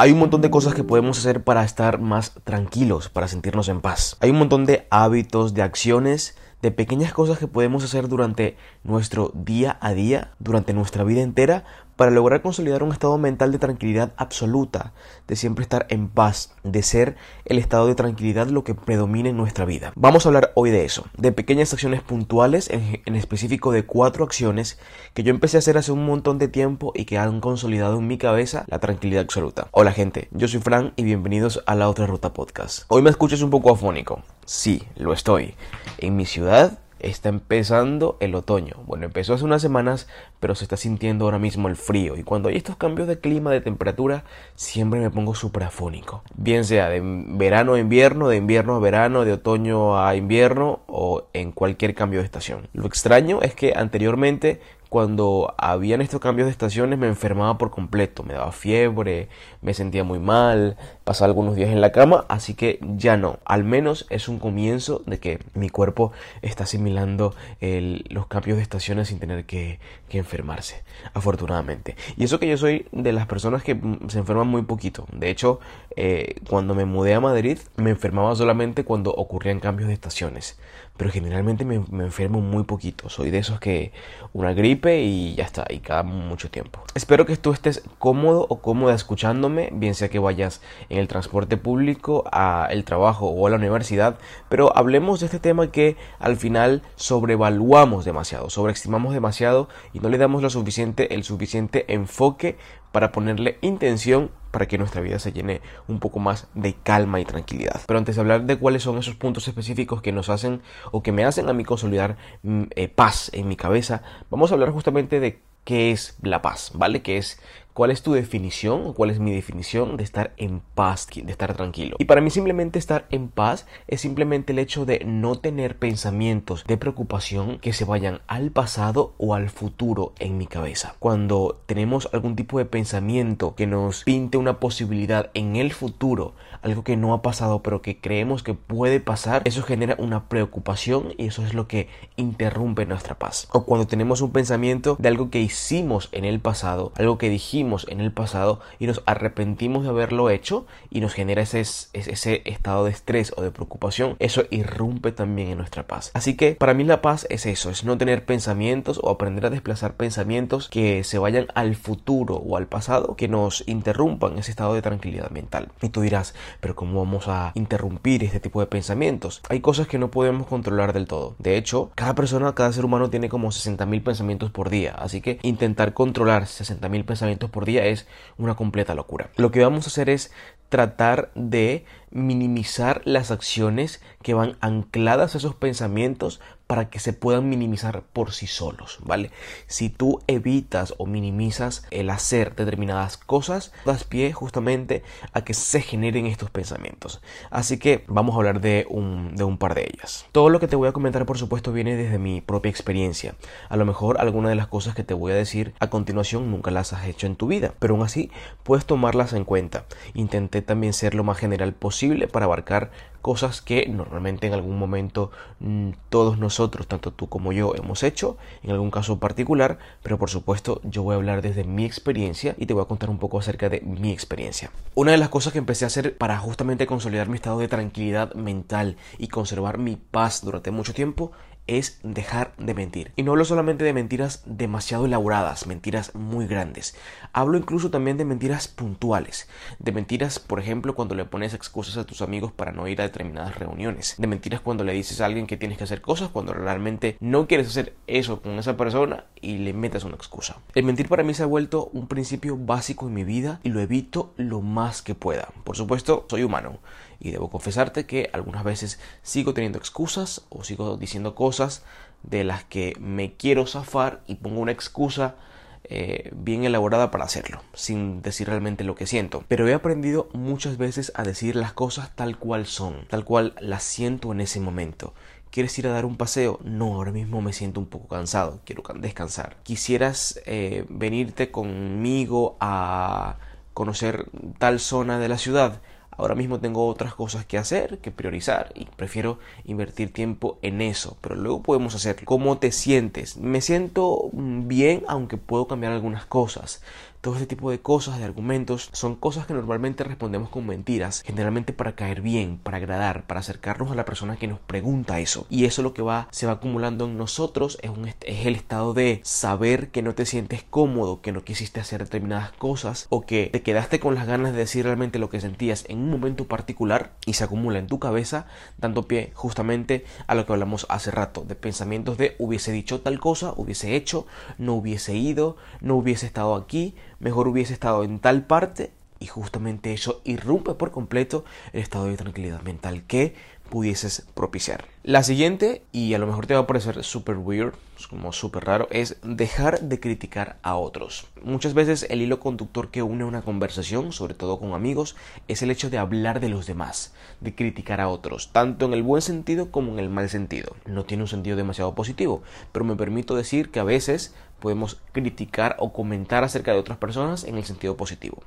Hay un montón de cosas que podemos hacer para estar más tranquilos, para sentirnos en paz. Hay un montón de hábitos, de acciones, de pequeñas cosas que podemos hacer durante nuestro día a día, durante nuestra vida entera, para lograr consolidar un estado mental de tranquilidad absoluta, de siempre estar en paz, de ser el estado de tranquilidad lo que predomina en nuestra vida. Vamos a hablar hoy de eso, de pequeñas acciones puntuales, en, específico de cuatro acciones que yo empecé a hacer hace un montón de tiempo y que han consolidado en mi cabeza la tranquilidad absoluta. Hola gente, yo soy Fran y bienvenidos a la otra ruta podcast. Hoy me escuchas un poco afónico. Sí, lo estoy. En mi ciudad está empezando el otoño. Bueno, empezó hace unas semanas, pero se está sintiendo ahora mismo el frío. Y cuando hay estos cambios de clima, de temperatura, siempre me pongo suprafónico. Bien sea de verano a invierno, de invierno a verano, de otoño a invierno o en cualquier cambio de estación. Lo extraño es que anteriormente cuando habían estos cambios de estaciones me enfermaba por completo, me daba fiebre, me sentía muy mal, pasaba algunos días en la cama, así que ya no, al menos es un comienzo de que mi cuerpo está asimilando los cambios de estaciones sin tener que, enfermarse, afortunadamente. Y eso que yo soy de las personas que se enferman muy poquito, de hecho, eh, cuando me mudé a Madrid me enfermaba solamente cuando ocurrían cambios de estaciones, pero generalmente me, me enfermo muy poquito, soy de esos que una gripe, y ya está, y cada mucho tiempo. Espero que tú estés cómodo o cómoda escuchándome, bien sea que vayas en el transporte público, a el trabajo o a la universidad, pero hablemos de este tema que al final sobrevaluamos demasiado, sobreestimamos demasiado y no le damos lo suficiente, el suficiente enfoque para ponerle intención para que nuestra vida se llene un poco más de calma y tranquilidad. Pero antes de hablar de cuáles son esos puntos específicos que nos hacen o que me hacen a mí consolidar mm, eh, paz en mi cabeza, vamos a hablar justamente de qué es la paz, ¿vale? Que es ¿Cuál es tu definición o cuál es mi definición de estar en paz, de estar tranquilo? Y para mí simplemente estar en paz es simplemente el hecho de no tener pensamientos de preocupación que se vayan al pasado o al futuro en mi cabeza. Cuando tenemos algún tipo de pensamiento que nos pinte una posibilidad en el futuro, algo que no ha pasado pero que creemos que puede pasar, eso genera una preocupación y eso es lo que interrumpe nuestra paz. O cuando tenemos un pensamiento de algo que hicimos en el pasado, algo que dijimos en el pasado y nos arrepentimos de haberlo hecho y nos genera ese, ese estado de estrés o de preocupación, eso irrumpe también en nuestra paz. Así que para mí la paz es eso, es no tener pensamientos o aprender a desplazar pensamientos que se vayan al futuro o al pasado que nos interrumpan ese estado de tranquilidad mental. Y tú dirás, pero ¿cómo vamos a interrumpir este tipo de pensamientos? Hay cosas que no podemos controlar del todo. De hecho, cada persona, cada ser humano tiene como 60.000 pensamientos por día. Así que intentar controlar 60.000 pensamientos por día es una completa locura. Lo que vamos a hacer es tratar de minimizar las acciones que van ancladas a esos pensamientos para que se puedan minimizar por sí solos, ¿vale? Si tú evitas o minimizas el hacer determinadas cosas, das pie justamente a que se generen estos pensamientos. Así que vamos a hablar de un, de un par de ellas. Todo lo que te voy a comentar, por supuesto, viene desde mi propia experiencia. A lo mejor algunas de las cosas que te voy a decir a continuación nunca las has hecho en tu vida, pero aún así puedes tomarlas en cuenta. Intenté también ser lo más general posible para abarcar cosas que normalmente en algún momento mm, todos nosotros, tanto tú como yo, hemos hecho, en algún caso particular, pero por supuesto yo voy a hablar desde mi experiencia y te voy a contar un poco acerca de mi experiencia. Una de las cosas que empecé a hacer para justamente consolidar mi estado de tranquilidad mental y conservar mi paz durante mucho tiempo es dejar de mentir. Y no hablo solamente de mentiras demasiado elaboradas, mentiras muy grandes. Hablo incluso también de mentiras puntuales. De mentiras, por ejemplo, cuando le pones excusas a tus amigos para no ir a determinadas reuniones. De mentiras cuando le dices a alguien que tienes que hacer cosas cuando realmente no quieres hacer eso con esa persona y le metes una excusa. El mentir para mí se ha vuelto un principio básico en mi vida y lo evito lo más que pueda. Por supuesto, soy humano y debo confesarte que algunas veces sigo teniendo excusas o sigo diciendo cosas de las que me quiero zafar y pongo una excusa eh, bien elaborada para hacerlo, sin decir realmente lo que siento. Pero he aprendido muchas veces a decir las cosas tal cual son, tal cual las siento en ese momento. ¿Quieres ir a dar un paseo? No, ahora mismo me siento un poco cansado, quiero descansar. ¿Quisieras eh, venirte conmigo a conocer tal zona de la ciudad? Ahora mismo tengo otras cosas que hacer, que priorizar y prefiero invertir tiempo en eso, pero luego podemos hacerlo. ¿Cómo te sientes? Me siento bien aunque puedo cambiar algunas cosas. Todo este tipo de cosas, de argumentos, son cosas que normalmente respondemos con mentiras, generalmente para caer bien, para agradar, para acercarnos a la persona que nos pregunta eso. Y eso lo que va, se va acumulando en nosotros es, un, es el estado de saber que no te sientes cómodo, que no quisiste hacer determinadas cosas o que te quedaste con las ganas de decir realmente lo que sentías en un momento particular y se acumula en tu cabeza, dando pie justamente a lo que hablamos hace rato, de pensamientos de hubiese dicho tal cosa, hubiese hecho, no hubiese ido, no hubiese estado aquí, mejor hubiese estado en tal parte y justamente eso irrumpe por completo el estado de tranquilidad mental que pudieses propiciar. La siguiente, y a lo mejor te va a parecer super weird, como súper raro, es dejar de criticar a otros. Muchas veces el hilo conductor que une una conversación, sobre todo con amigos, es el hecho de hablar de los demás, de criticar a otros, tanto en el buen sentido como en el mal sentido. No tiene un sentido demasiado positivo, pero me permito decir que a veces podemos criticar o comentar acerca de otras personas en el sentido positivo.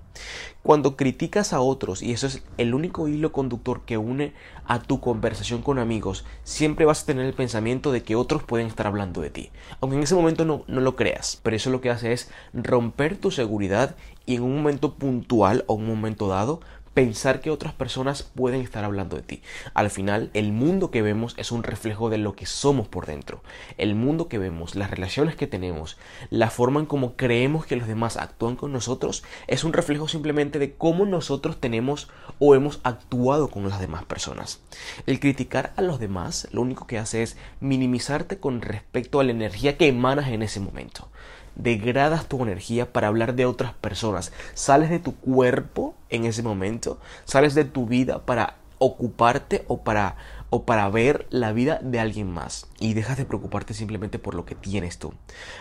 Cuando criticas a otros, y eso es el único hilo conductor que une a tu conversación con amigos, siempre vas a tener el pensamiento de que otros pueden estar hablando de ti. Aunque en ese momento no, no lo creas, pero eso lo que hace es romper tu seguridad y en un momento puntual o un momento dado pensar que otras personas pueden estar hablando de ti. Al final, el mundo que vemos es un reflejo de lo que somos por dentro. El mundo que vemos, las relaciones que tenemos, la forma en cómo creemos que los demás actúan con nosotros, es un reflejo simplemente de cómo nosotros tenemos o hemos actuado con las demás personas. El criticar a los demás lo único que hace es minimizarte con respecto a la energía que emanas en ese momento degradas tu energía para hablar de otras personas. Sales de tu cuerpo en ese momento, sales de tu vida para ocuparte o para o para ver la vida de alguien más y dejas de preocuparte simplemente por lo que tienes tú.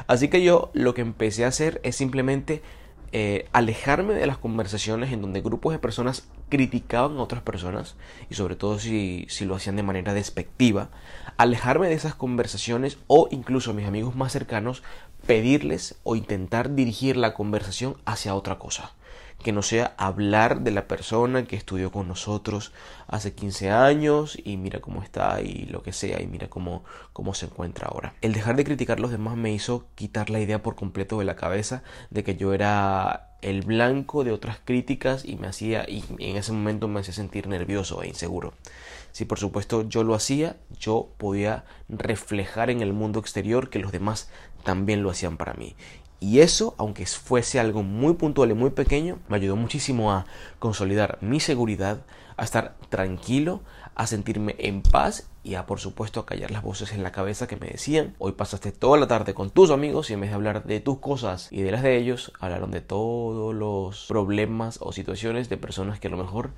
Así que yo lo que empecé a hacer es simplemente eh, alejarme de las conversaciones en donde grupos de personas criticaban a otras personas y sobre todo si, si lo hacían de manera despectiva, alejarme de esas conversaciones o incluso a mis amigos más cercanos pedirles o intentar dirigir la conversación hacia otra cosa que no sea hablar de la persona que estudió con nosotros hace 15 años y mira cómo está y lo que sea y mira cómo, cómo se encuentra ahora. El dejar de criticar a los demás me hizo quitar la idea por completo de la cabeza de que yo era el blanco de otras críticas y me hacía y en ese momento me hacía sentir nervioso e inseguro. Si por supuesto yo lo hacía, yo podía reflejar en el mundo exterior que los demás también lo hacían para mí. Y eso, aunque fuese algo muy puntual y muy pequeño, me ayudó muchísimo a consolidar mi seguridad, a estar tranquilo, a sentirme en paz y a por supuesto a callar las voces en la cabeza que me decían, hoy pasaste toda la tarde con tus amigos y en vez de hablar de tus cosas y de las de ellos, hablaron de todos los problemas o situaciones de personas que a lo mejor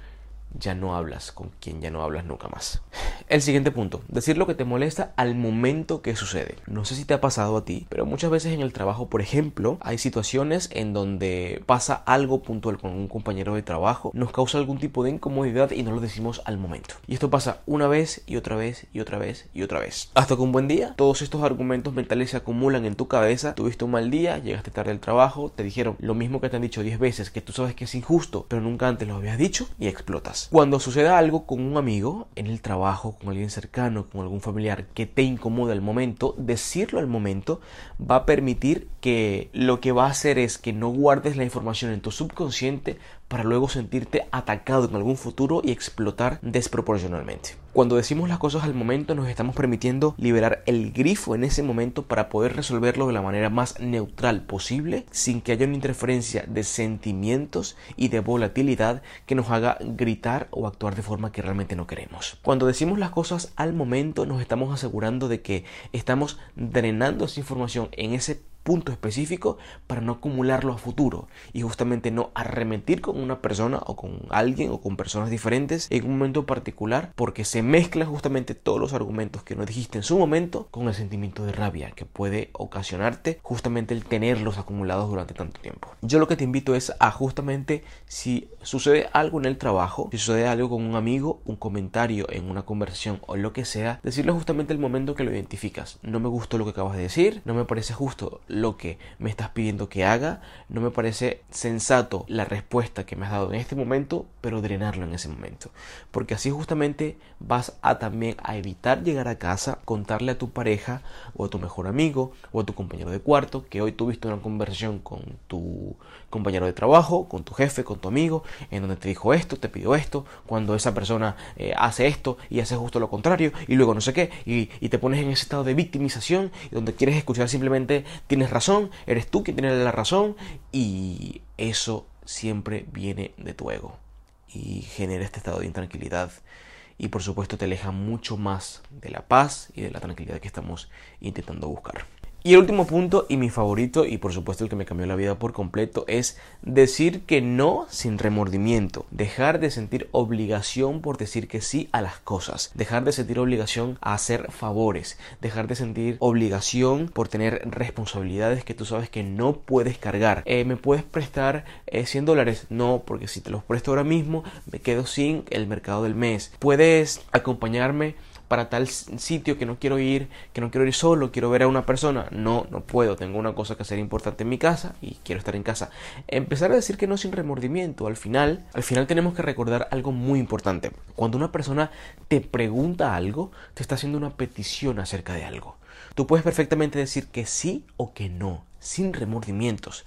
ya no hablas con quien ya no hablas nunca más. El siguiente punto, decir lo que te molesta al momento que sucede. No sé si te ha pasado a ti, pero muchas veces en el trabajo, por ejemplo, hay situaciones en donde pasa algo puntual con un compañero de trabajo, nos causa algún tipo de incomodidad y no lo decimos al momento. Y esto pasa una vez y otra vez y otra vez y otra vez. Hasta que un buen día, todos estos argumentos mentales se acumulan en tu cabeza, tuviste un mal día, llegaste tarde al trabajo, te dijeron lo mismo que te han dicho 10 veces, que tú sabes que es injusto, pero nunca antes lo habías dicho y explotas. Cuando suceda algo con un amigo en el trabajo, con alguien cercano, con algún familiar que te incomoda al momento, decirlo al momento va a permitir que lo que va a hacer es que no guardes la información en tu subconsciente para luego sentirte atacado en algún futuro y explotar desproporcionalmente. Cuando decimos las cosas al momento nos estamos permitiendo liberar el grifo en ese momento para poder resolverlo de la manera más neutral posible sin que haya una interferencia de sentimientos y de volatilidad que nos haga gritar o actuar de forma que realmente no queremos. Cuando decimos las cosas al momento nos estamos asegurando de que estamos drenando esa información en ese punto específico para no acumularlo a futuro y justamente no arremetir con una persona o con alguien o con personas diferentes en un momento particular porque se mezclan justamente todos los argumentos que no dijiste en su momento con el sentimiento de rabia que puede ocasionarte justamente el tenerlos acumulados durante tanto tiempo. Yo lo que te invito es a justamente si sucede algo en el trabajo, si sucede algo con un amigo, un comentario en una conversación o lo que sea, decirle justamente el momento que lo identificas. No me gustó lo que acabas de decir, no me parece justo lo que me estás pidiendo que haga, no me parece sensato la respuesta que me has dado en este momento, pero drenarlo en ese momento. Porque así justamente vas a también a evitar llegar a casa, contarle a tu pareja o a tu mejor amigo o a tu compañero de cuarto que hoy tuviste una conversación con tu compañero de trabajo, con tu jefe, con tu amigo, en donde te dijo esto, te pidió esto, cuando esa persona eh, hace esto y hace justo lo contrario y luego no sé qué y, y te pones en ese estado de victimización donde quieres escuchar simplemente tienes razón, eres tú quien tiene la razón y eso siempre viene de tu ego y genera este estado de intranquilidad y por supuesto te aleja mucho más de la paz y de la tranquilidad que estamos intentando buscar. Y el último punto y mi favorito y por supuesto el que me cambió la vida por completo es decir que no sin remordimiento, dejar de sentir obligación por decir que sí a las cosas, dejar de sentir obligación a hacer favores, dejar de sentir obligación por tener responsabilidades que tú sabes que no puedes cargar. Eh, ¿Me puedes prestar 100 eh, dólares? No, porque si te los presto ahora mismo me quedo sin el mercado del mes. ¿Puedes acompañarme? Para tal sitio que no quiero ir, que no quiero ir solo, quiero ver a una persona. No, no puedo, tengo una cosa que hacer importante en mi casa y quiero estar en casa. Empezar a decir que no sin remordimiento. Al final, al final tenemos que recordar algo muy importante. Cuando una persona te pregunta algo, te está haciendo una petición acerca de algo. Tú puedes perfectamente decir que sí o que no, sin remordimientos.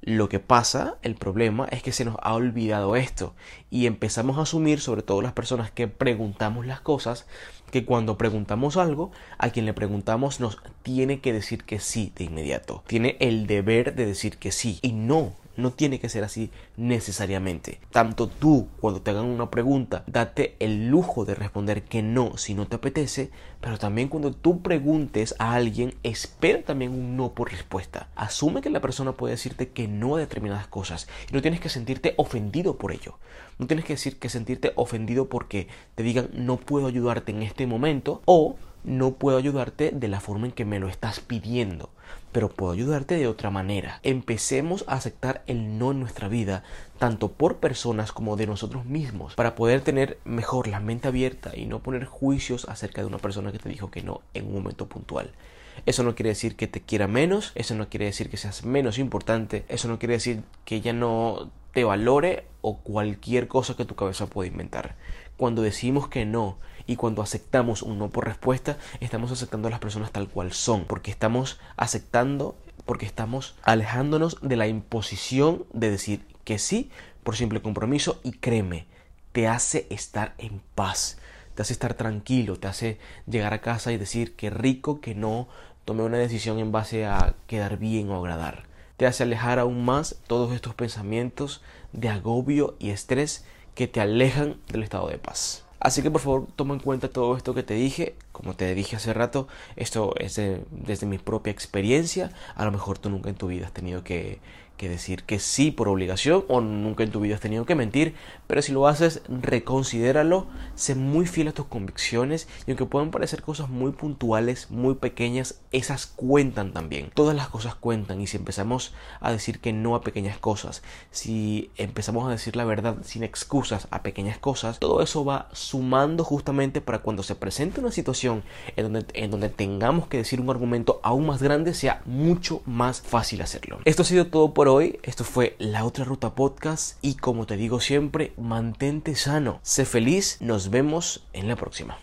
Lo que pasa, el problema, es que se nos ha olvidado esto y empezamos a asumir, sobre todo las personas que preguntamos las cosas, que cuando preguntamos algo, a quien le preguntamos nos tiene que decir que sí de inmediato. Tiene el deber de decir que sí y no no tiene que ser así necesariamente. Tanto tú, cuando te hagan una pregunta, date el lujo de responder que no si no te apetece, pero también cuando tú preguntes a alguien, espera también un no por respuesta. Asume que la persona puede decirte que no a determinadas cosas y no tienes que sentirte ofendido por ello. No tienes que decir que sentirte ofendido porque te digan no puedo ayudarte en este momento o no puedo ayudarte de la forma en que me lo estás pidiendo, pero puedo ayudarte de otra manera. Empecemos a aceptar el no en nuestra vida, tanto por personas como de nosotros mismos, para poder tener mejor la mente abierta y no poner juicios acerca de una persona que te dijo que no en un momento puntual. Eso no quiere decir que te quiera menos, eso no quiere decir que seas menos importante, eso no quiere decir que ella no te valore o cualquier cosa que tu cabeza pueda inventar. Cuando decimos que no y cuando aceptamos un no por respuesta, estamos aceptando a las personas tal cual son, porque estamos aceptando, porque estamos alejándonos de la imposición de decir que sí por simple compromiso y créeme, te hace estar en paz, te hace estar tranquilo, te hace llegar a casa y decir que rico que no tomé una decisión en base a quedar bien o agradar. Te hace alejar aún más todos estos pensamientos de agobio y estrés que te alejan del estado de paz. Así que por favor toma en cuenta todo esto que te dije. Como te dije hace rato, esto es desde mi propia experiencia. A lo mejor tú nunca en tu vida has tenido que, que decir que sí por obligación o nunca en tu vida has tenido que mentir, pero si lo haces, reconsidéralo, sé muy fiel a tus convicciones y aunque puedan parecer cosas muy puntuales, muy pequeñas, esas cuentan también. Todas las cosas cuentan y si empezamos a decir que no a pequeñas cosas, si empezamos a decir la verdad sin excusas a pequeñas cosas, todo eso va sumando justamente para cuando se presente una situación en donde, en donde tengamos que decir un argumento aún más grande, sea mucho más fácil hacerlo. Esto ha sido todo hoy. Esto fue La Otra Ruta Podcast y como te digo siempre, mantente sano, sé feliz, nos vemos en la próxima.